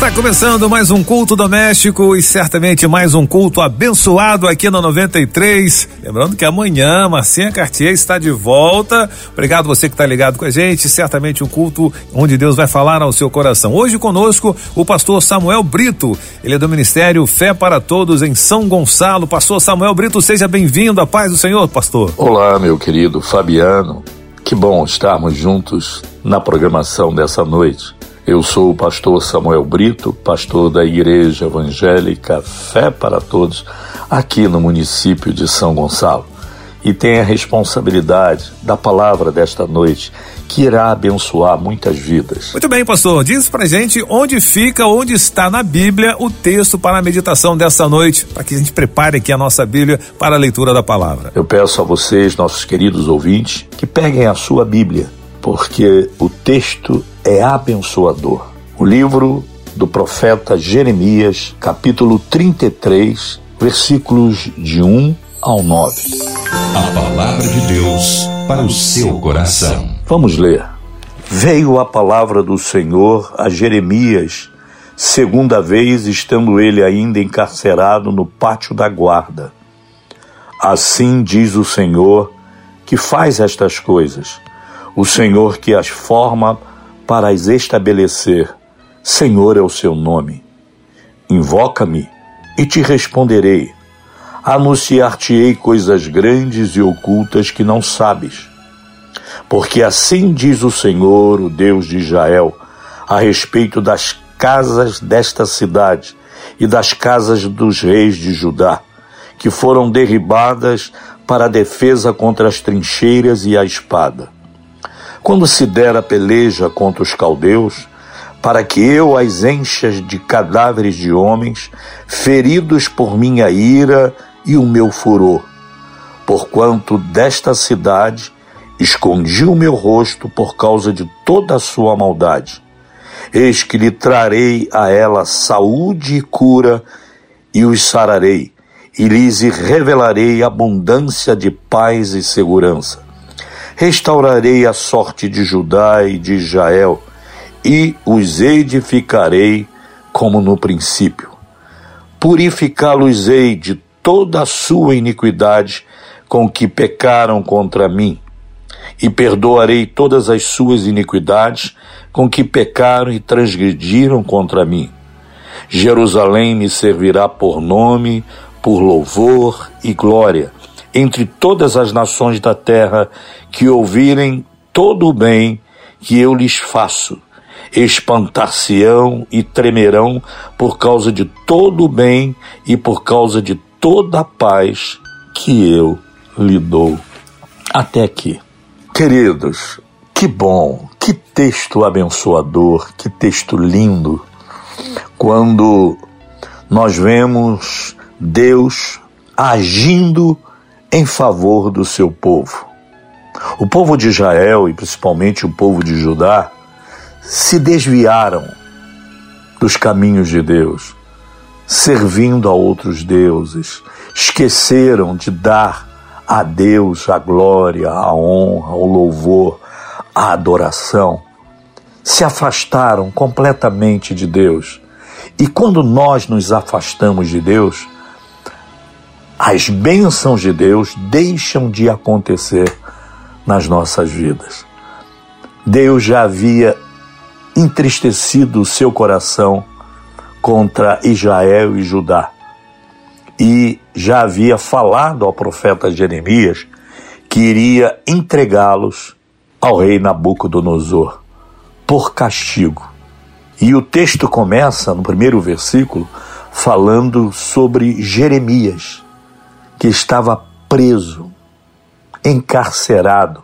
Está começando mais um culto doméstico e certamente mais um culto abençoado aqui na 93. Lembrando que amanhã Marcinha Cartier está de volta. Obrigado você que está ligado com a gente. Certamente um culto onde Deus vai falar ao seu coração. Hoje conosco o pastor Samuel Brito. Ele é do Ministério Fé para Todos em São Gonçalo. Pastor Samuel Brito, seja bem-vindo. A paz do Senhor, pastor. Olá, meu querido Fabiano. Que bom estarmos juntos na programação dessa noite. Eu sou o pastor Samuel Brito, pastor da Igreja Evangélica Fé para Todos, aqui no município de São Gonçalo. E tenho a responsabilidade da palavra desta noite, que irá abençoar muitas vidas. Muito bem, pastor. Diz pra gente onde fica, onde está na Bíblia o texto para a meditação dessa noite, para que a gente prepare aqui a nossa Bíblia para a leitura da palavra. Eu peço a vocês, nossos queridos ouvintes, que peguem a sua Bíblia, porque o texto é abençoador. O livro do profeta Jeremias, capítulo 33, versículos de 1 ao 9. A palavra de Deus para o seu coração. Vamos ler. Veio a palavra do Senhor a Jeremias, segunda vez estando ele ainda encarcerado no pátio da guarda. Assim diz o Senhor que faz estas coisas, o Senhor que as forma para as estabelecer. Senhor é o seu nome. Invoca-me e te responderei. Anunciar-te-ei coisas grandes e ocultas que não sabes. Porque assim diz o Senhor, o Deus de Israel, a respeito das casas desta cidade e das casas dos reis de Judá, que foram derribadas para a defesa contra as trincheiras e a espada quando se der a peleja contra os caldeus, para que eu as enchas de cadáveres de homens, feridos por minha ira e o meu furor. Porquanto desta cidade escondi o meu rosto por causa de toda a sua maldade. Eis que lhe trarei a ela saúde e cura, e os sararei, e lhes revelarei abundância de paz e segurança Restaurarei a sorte de Judá e de Israel, e os edificarei como no princípio. Purificá-los-ei de toda a sua iniquidade com que pecaram contra mim, e perdoarei todas as suas iniquidades com que pecaram e transgrediram contra mim. Jerusalém me servirá por nome, por louvor e glória entre todas as nações da terra que ouvirem todo o bem que eu lhes faço. Espantar-se-ão e tremerão por causa de todo o bem e por causa de toda a paz que eu lhe dou. Até aqui. Queridos, que bom, que texto abençoador, que texto lindo, quando nós vemos Deus agindo em favor do seu povo. O povo de Israel e principalmente o povo de Judá se desviaram dos caminhos de Deus, servindo a outros deuses, esqueceram de dar a Deus a glória, a honra, o louvor, a adoração. Se afastaram completamente de Deus. E quando nós nos afastamos de Deus, as bênçãos de Deus deixam de acontecer nas nossas vidas. Deus já havia entristecido o seu coração contra Israel e Judá e já havia falado ao profeta Jeremias que iria entregá-los ao rei Nabucodonosor por castigo. E o texto começa no primeiro versículo falando sobre Jeremias que estava preso, encarcerado,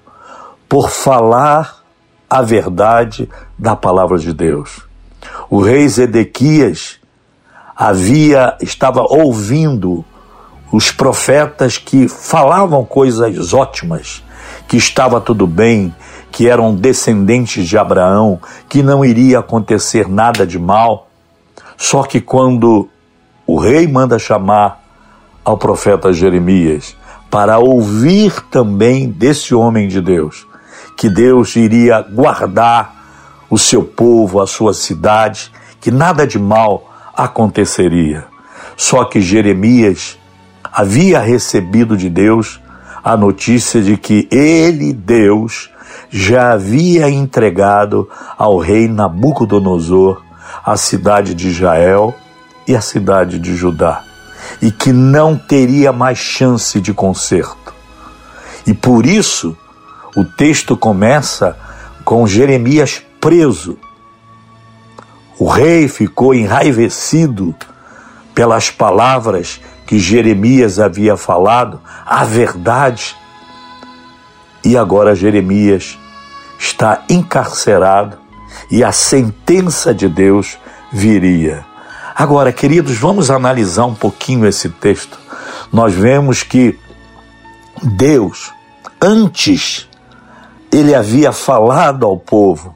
por falar a verdade da palavra de Deus. O rei Zedequias havia estava ouvindo os profetas que falavam coisas ótimas, que estava tudo bem, que eram descendentes de Abraão, que não iria acontecer nada de mal. Só que quando o rei manda chamar ao profeta Jeremias para ouvir também desse homem de Deus que Deus iria guardar o seu povo, a sua cidade, que nada de mal aconteceria. Só que Jeremias havia recebido de Deus a notícia de que ele, Deus, já havia entregado ao rei Nabucodonosor a cidade de Israel e a cidade de Judá, e que não teria mais chance de conserto. E por isso, o texto começa com Jeremias preso. O rei ficou enraivecido pelas palavras que Jeremias havia falado, a verdade. E agora Jeremias está encarcerado e a sentença de Deus viria. Agora, queridos, vamos analisar um pouquinho esse texto. Nós vemos que Deus, antes, ele havia falado ao povo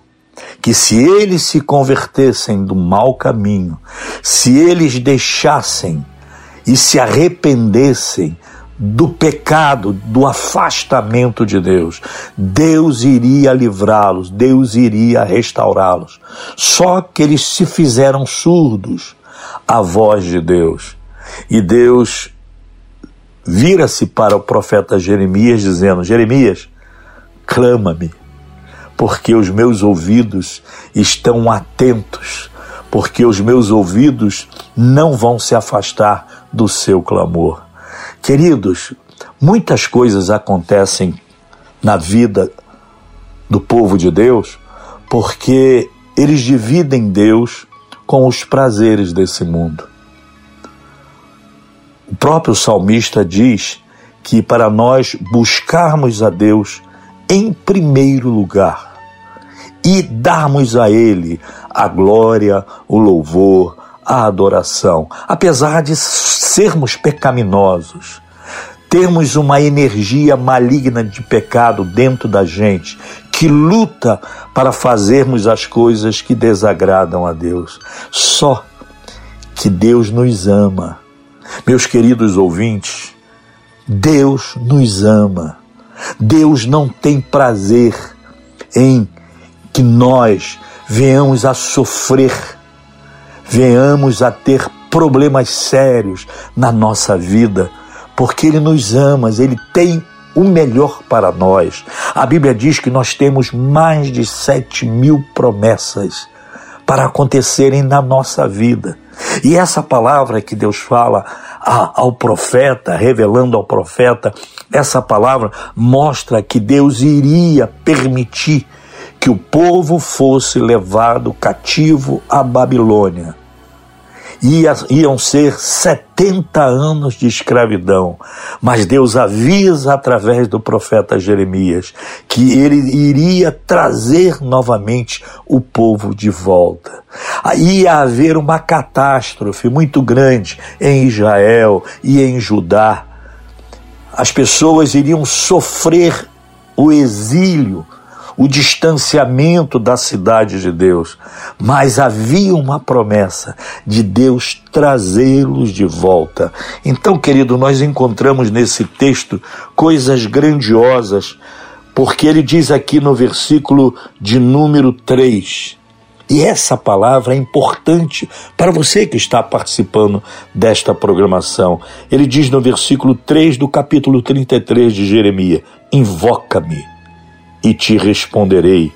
que se eles se convertessem do mau caminho, se eles deixassem e se arrependessem do pecado, do afastamento de Deus, Deus iria livrá-los, Deus iria restaurá-los. Só que eles se fizeram surdos à voz de Deus. E Deus vira-se para o profeta Jeremias, dizendo: Jeremias, clama-me, porque os meus ouvidos estão atentos, porque os meus ouvidos não vão se afastar do seu clamor. Queridos, muitas coisas acontecem na vida do povo de Deus porque eles dividem Deus com os prazeres desse mundo. O próprio salmista diz que para nós buscarmos a Deus em primeiro lugar e darmos a Ele a glória, o louvor, a adoração. Apesar de sermos pecaminosos, termos uma energia maligna de pecado dentro da gente que luta para fazermos as coisas que desagradam a Deus. Só que Deus nos ama. Meus queridos ouvintes, Deus nos ama. Deus não tem prazer em que nós venhamos a sofrer, venhamos a ter problemas sérios na nossa vida, porque Ele nos ama, Ele tem o melhor para nós. A Bíblia diz que nós temos mais de sete mil promessas para acontecerem na nossa vida. E essa palavra que Deus fala ao profeta, revelando ao profeta, essa palavra mostra que Deus iria permitir que o povo fosse levado cativo à Babilônia. Ia, iam ser 70 anos de escravidão, mas Deus avisa através do profeta Jeremias que ele iria trazer novamente o povo de volta. Ia haver uma catástrofe muito grande em Israel e em Judá. As pessoas iriam sofrer o exílio o distanciamento da cidade de Deus, mas havia uma promessa de Deus trazê-los de volta. Então, querido, nós encontramos nesse texto coisas grandiosas, porque ele diz aqui no versículo de número 3. E essa palavra é importante para você que está participando desta programação. Ele diz no versículo 3 do capítulo 33 de Jeremias: Invoca-me e te responderei.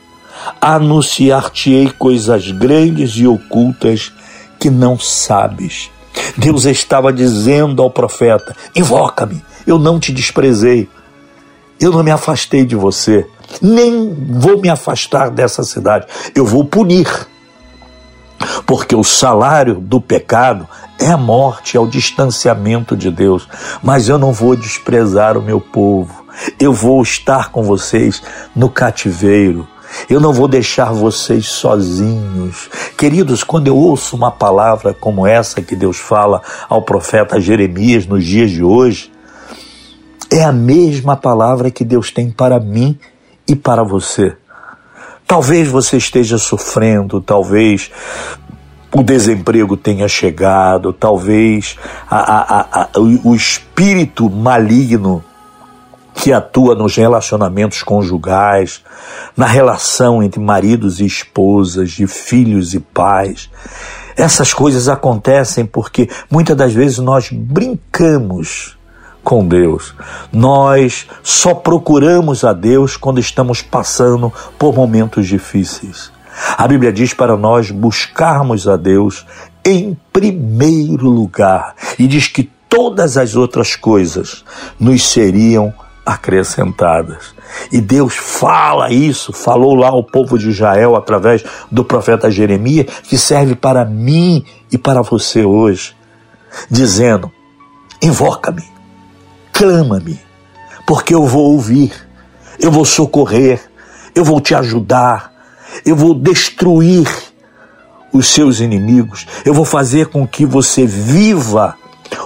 Anunciar-te-ei coisas grandes e ocultas que não sabes. Deus estava dizendo ao profeta: Invoca-me, eu não te desprezei, eu não me afastei de você, nem vou me afastar dessa cidade, eu vou punir. Porque o salário do pecado é a morte, é o distanciamento de Deus. Mas eu não vou desprezar o meu povo. Eu vou estar com vocês no cativeiro. Eu não vou deixar vocês sozinhos. Queridos, quando eu ouço uma palavra como essa que Deus fala ao profeta Jeremias nos dias de hoje, é a mesma palavra que Deus tem para mim e para você. Talvez você esteja sofrendo, talvez o desemprego tenha chegado, talvez a, a, a, o, o espírito maligno que atua nos relacionamentos conjugais, na relação entre maridos e esposas, de filhos e pais. Essas coisas acontecem porque muitas das vezes nós brincamos com Deus. Nós só procuramos a Deus quando estamos passando por momentos difíceis. A Bíblia diz para nós buscarmos a Deus em primeiro lugar e diz que todas as outras coisas nos seriam acrescentadas. E Deus fala isso, falou lá ao povo de Israel através do profeta Jeremias, que serve para mim e para você hoje, dizendo: invoca-me, clama-me, porque eu vou ouvir, eu vou socorrer, eu vou te ajudar, eu vou destruir os seus inimigos, eu vou fazer com que você viva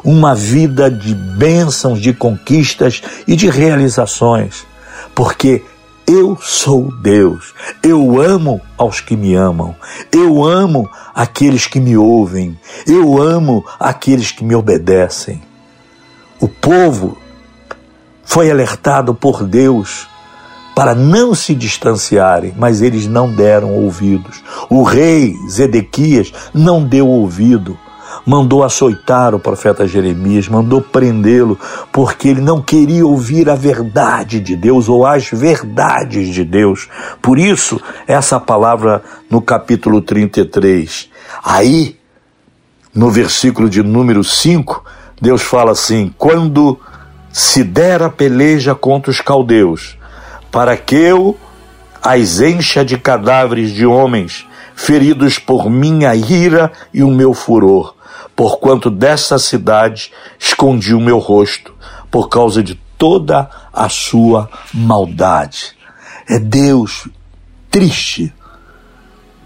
uma vida de bênçãos, de conquistas e de realizações, porque eu sou Deus, eu amo aos que me amam, eu amo aqueles que me ouvem, eu amo aqueles que me obedecem. O povo foi alertado por Deus para não se distanciarem, mas eles não deram ouvidos. O rei Zedequias não deu ouvido. Mandou açoitar o profeta Jeremias, mandou prendê-lo, porque ele não queria ouvir a verdade de Deus ou as verdades de Deus. Por isso, essa palavra no capítulo 33. Aí, no versículo de número 5, Deus fala assim: quando se der a peleja contra os caldeus, para que eu as encha de cadáveres de homens, feridos por minha ira e o meu furor, porquanto dessa cidade escondi o meu rosto, por causa de toda a sua maldade. É Deus triste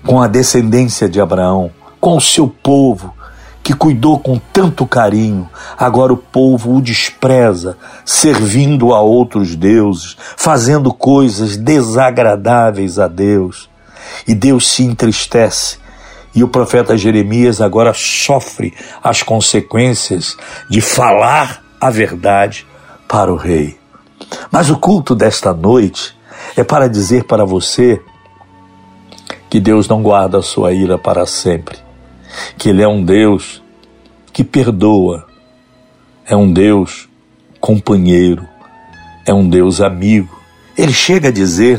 com a descendência de Abraão, com o seu povo, que cuidou com tanto carinho, agora o povo o despreza, servindo a outros deuses, fazendo coisas desagradáveis a Deus. E Deus se entristece. E o profeta Jeremias agora sofre as consequências de falar a verdade para o rei. Mas o culto desta noite é para dizer para você que Deus não guarda a sua ira para sempre que Ele é um Deus que perdoa, é um Deus companheiro, é um Deus amigo. Ele chega a dizer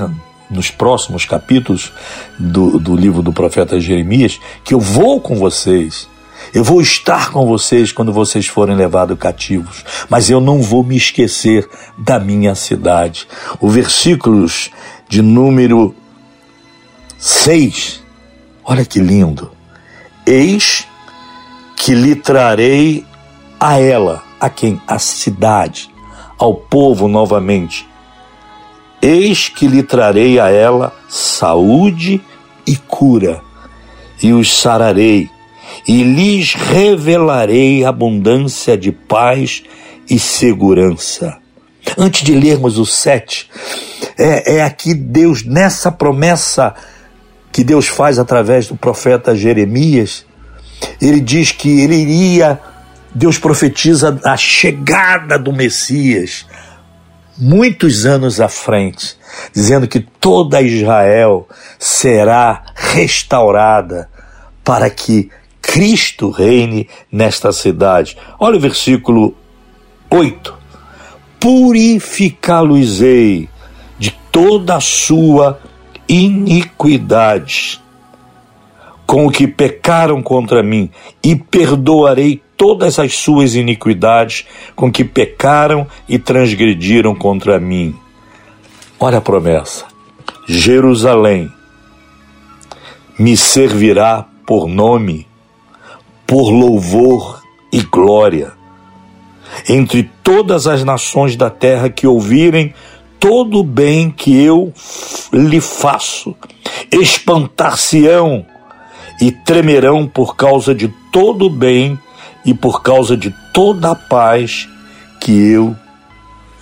nos próximos capítulos do, do livro do profeta Jeremias que eu vou com vocês. Eu vou estar com vocês quando vocês forem levados cativos, mas eu não vou me esquecer da minha cidade. O versículos de número 6, olha que lindo. Eis que lhe trarei a ela, a quem? A cidade, ao povo novamente. Eis que lhe trarei a ela saúde e cura, e os sararei, e lhes revelarei abundância de paz e segurança. Antes de lermos o sete, é, é aqui Deus, nessa promessa que Deus faz através do profeta Jeremias, ele diz que ele iria, Deus profetiza a chegada do Messias, muitos anos à frente, dizendo que toda Israel será restaurada para que Cristo reine nesta cidade. Olha o versículo 8: Purificá-los-ei de toda a sua iniquidade com o que pecaram contra mim, e perdoarei todas as suas iniquidades com que pecaram e transgrediram contra mim. Olha a promessa: Jerusalém me servirá por nome, por louvor e glória. Entre todas as nações da terra que ouvirem todo o bem que eu lhe faço, espantar-se-ão e tremerão por causa de todo o bem e por causa de toda a paz que eu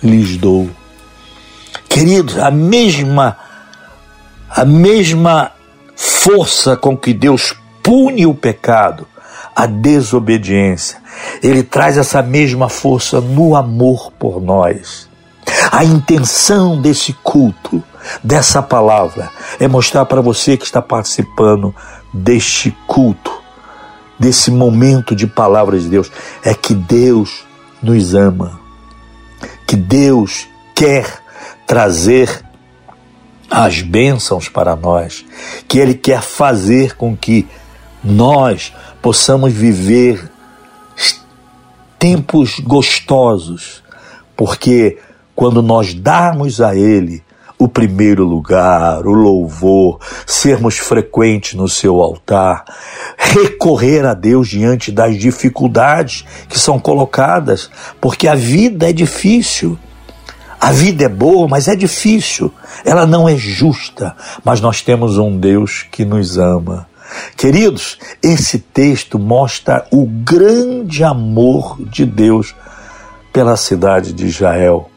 lhes dou. Queridos, a mesma a mesma força com que Deus pune o pecado, a desobediência. Ele traz essa mesma força no amor por nós. A intenção desse culto, dessa palavra, é mostrar para você que está participando deste culto, desse momento de palavras de Deus, é que Deus nos ama, que Deus quer trazer as bênçãos para nós, que Ele quer fazer com que nós possamos viver tempos gostosos, porque quando nós darmos a Ele o primeiro lugar, o louvor, sermos frequentes no seu altar, recorrer a Deus diante das dificuldades que são colocadas, porque a vida é difícil. A vida é boa, mas é difícil. Ela não é justa, mas nós temos um Deus que nos ama. Queridos, esse texto mostra o grande amor de Deus pela cidade de Israel,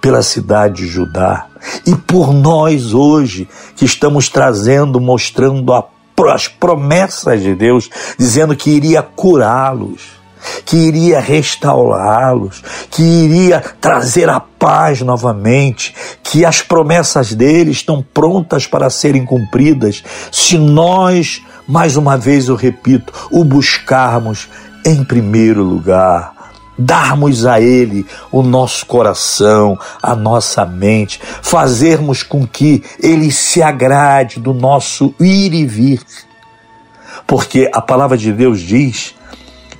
pela cidade de Judá. E por nós hoje que estamos trazendo, mostrando a, as promessas de Deus, dizendo que iria curá-los que iria restaurá-los, que iria trazer a paz novamente, que as promessas dele estão prontas para serem cumpridas, se nós, mais uma vez eu repito, o buscarmos em primeiro lugar darmos a Ele o nosso coração, a nossa mente, fazermos com que Ele se agrade do nosso ir e vir. Porque a palavra de Deus diz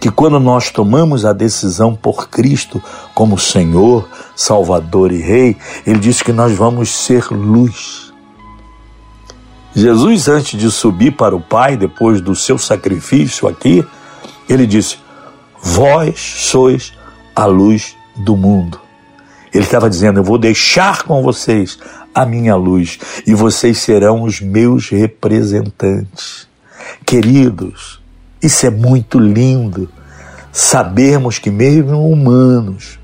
que quando nós tomamos a decisão por Cristo como Senhor, Salvador e Rei, Ele diz que nós vamos ser luz. Jesus, antes de subir para o Pai, depois do seu sacrifício aqui, ele disse: Vós sois a luz do mundo. Ele estava dizendo: Eu vou deixar com vocês a minha luz e vocês serão os meus representantes. Queridos, isso é muito lindo. Sabermos que, mesmo humanos,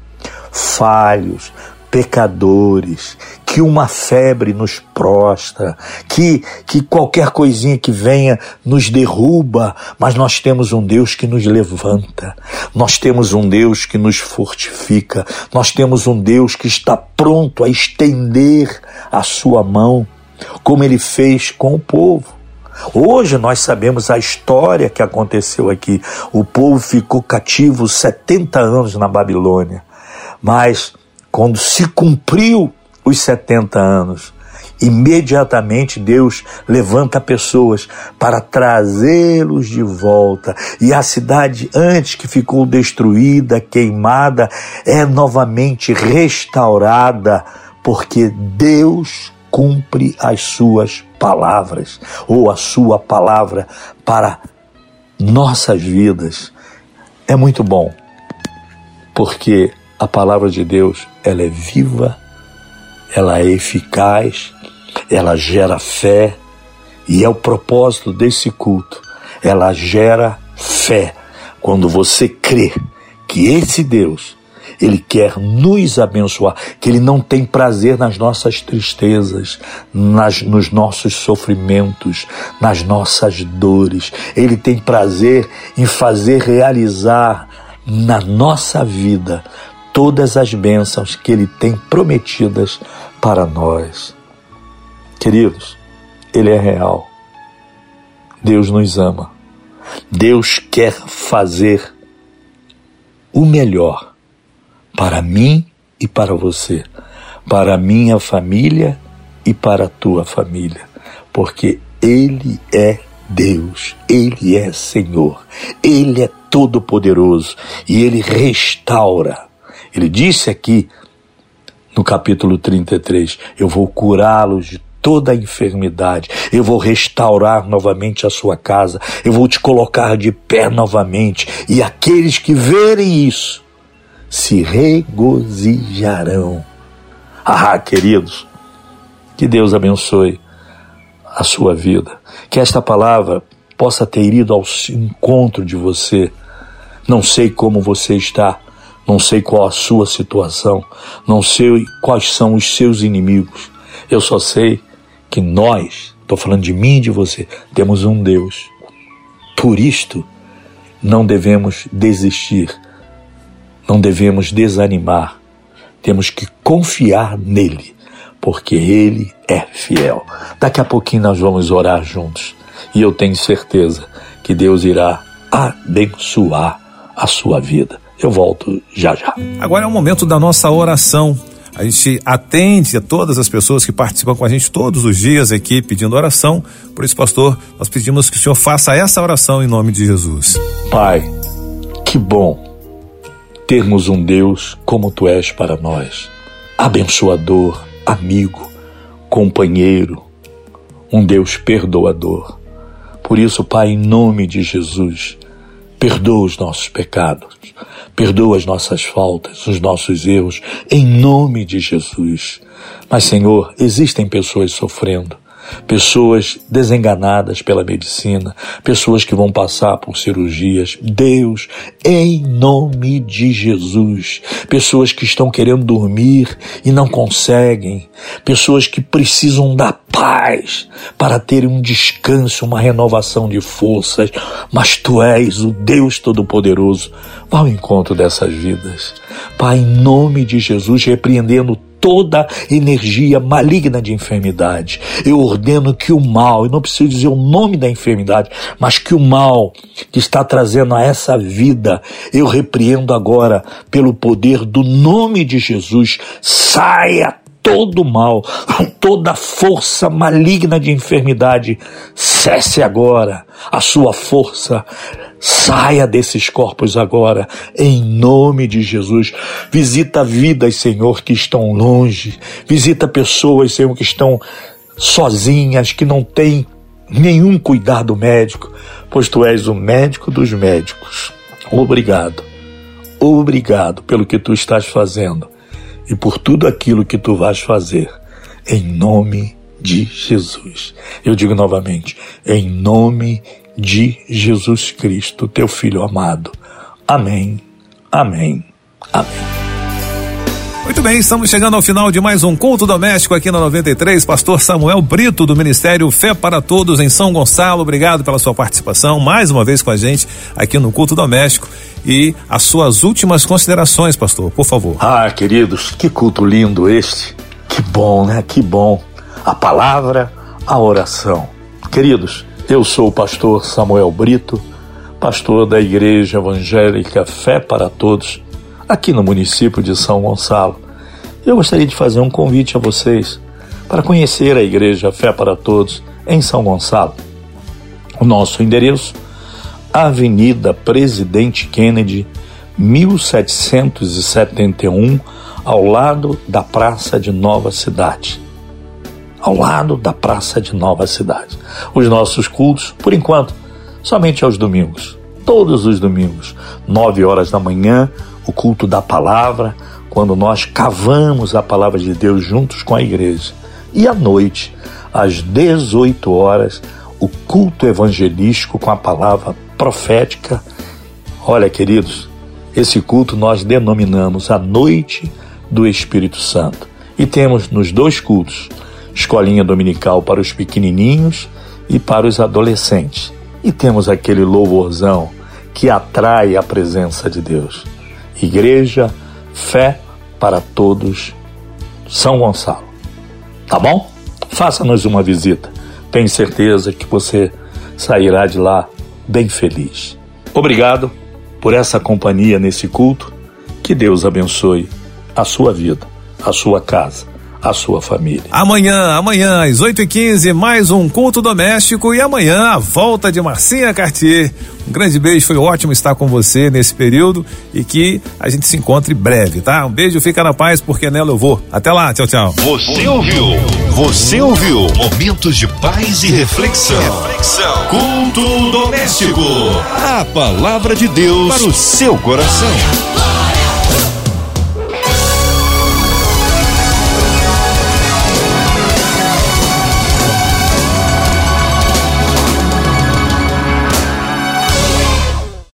falhos, pecadores, que uma febre nos prostra, que, que qualquer coisinha que venha nos derruba, mas nós temos um Deus que nos levanta, nós temos um Deus que nos fortifica, nós temos um Deus que está pronto a estender a sua mão, como ele fez com o povo. Hoje nós sabemos a história que aconteceu aqui. O povo ficou cativo 70 anos na Babilônia, mas quando se cumpriu os 70 anos, imediatamente Deus levanta pessoas para trazê-los de volta. E a cidade, antes que ficou destruída, queimada, é novamente restaurada, porque Deus cumpre as suas palavras, ou a sua palavra para nossas vidas. É muito bom, porque a palavra de Deus, ela é viva, ela é eficaz, ela gera fé e é o propósito desse culto. Ela gera fé quando você crê que esse Deus ele quer nos abençoar, que Ele não tem prazer nas nossas tristezas, nas, nos nossos sofrimentos, nas nossas dores. Ele tem prazer em fazer realizar na nossa vida todas as bênçãos que Ele tem prometidas para nós. Queridos, Ele é real. Deus nos ama. Deus quer fazer o melhor para mim e para você, para minha família e para a tua família, porque Ele é Deus, Ele é Senhor, Ele é todo-poderoso e Ele restaura ele disse aqui no capítulo 33: Eu vou curá-los de toda a enfermidade, eu vou restaurar novamente a sua casa, eu vou te colocar de pé novamente, e aqueles que verem isso se regozijarão. Ah, queridos, que Deus abençoe a sua vida, que esta palavra possa ter ido ao encontro de você. Não sei como você está, não sei qual a sua situação, não sei quais são os seus inimigos. Eu só sei que nós, estou falando de mim e de você, temos um Deus Por isto, não devemos desistir, não devemos desanimar, temos que confiar nele, porque ele é fiel. Daqui a pouquinho nós vamos orar juntos e eu tenho certeza que Deus irá abençoar a sua vida. Eu volto já já. Agora é o momento da nossa oração. A gente atende a todas as pessoas que participam com a gente todos os dias aqui pedindo oração. Por isso, pastor, nós pedimos que o senhor faça essa oração em nome de Jesus. Pai, que bom termos um Deus como tu és para nós. Abençoador, amigo, companheiro, um Deus perdoador. Por isso, Pai, em nome de Jesus, perdoa os nossos pecados, perdoa as nossas faltas, os nossos erros, em nome de Jesus. Mas, Senhor, existem pessoas sofrendo pessoas desenganadas pela medicina, pessoas que vão passar por cirurgias. Deus, em nome de Jesus, pessoas que estão querendo dormir e não conseguem, pessoas que precisam da paz para terem um descanso, uma renovação de forças, mas tu és o Deus Todo-Poderoso. Vá ao encontro dessas vidas. Pai, em nome de Jesus, repreendendo toda energia maligna de enfermidade. Eu ordeno que o mal, eu não preciso dizer o nome da enfermidade, mas que o mal que está trazendo a essa vida, eu repreendo agora pelo poder do nome de Jesus, saia todo mal, toda força maligna de enfermidade, cesse agora a sua força Saia desses corpos agora, em nome de Jesus. Visita vidas, Senhor, que estão longe. Visita pessoas, Senhor, que estão sozinhas, que não têm nenhum cuidado médico, pois tu és o médico dos médicos. Obrigado. Obrigado pelo que tu estás fazendo e por tudo aquilo que tu vais fazer. Em nome de Jesus. Eu digo novamente, em nome de Jesus Cristo, teu Filho amado. Amém, amém, amém. Muito bem, estamos chegando ao final de mais um culto doméstico aqui na 93. Pastor Samuel Brito, do Ministério Fé para Todos em São Gonçalo. Obrigado pela sua participação mais uma vez com a gente aqui no culto doméstico. E as suas últimas considerações, pastor, por favor. Ah, queridos, que culto lindo este. Que bom, né? Que bom. A palavra, a oração. Queridos, eu sou o pastor Samuel Brito, pastor da Igreja Evangélica Fé para Todos, aqui no município de São Gonçalo. Eu gostaria de fazer um convite a vocês para conhecer a Igreja Fé para Todos em São Gonçalo. O nosso endereço, Avenida Presidente Kennedy, 1771, ao lado da Praça de Nova Cidade ao lado da Praça de Nova Cidade. Os nossos cultos, por enquanto, somente aos domingos. Todos os domingos, nove horas da manhã, o culto da palavra, quando nós cavamos a palavra de Deus juntos com a igreja. E à noite, às 18 horas, o culto evangelístico com a palavra profética. Olha, queridos, esse culto nós denominamos a Noite do Espírito Santo. E temos nos dois cultos escolinha dominical para os pequenininhos e para os adolescentes. E temos aquele louvorzão que atrai a presença de Deus. Igreja, fé para todos, São Gonçalo. Tá bom? Faça-nos uma visita. Tenho certeza que você sairá de lá bem feliz. Obrigado por essa companhia nesse culto. Que Deus abençoe a sua vida, a sua casa a sua família. Amanhã, amanhã, às 8h15, mais um culto doméstico e amanhã a volta de Marcinha Cartier. Um grande beijo, foi ótimo estar com você nesse período e que a gente se encontre breve, tá? Um beijo, fica na paz, porque nela eu vou. Até lá, tchau, tchau. Você ouviu? Você ouviu? Momentos de paz e reflexão. Reflexão. Culto doméstico. A palavra de Deus para o seu coração.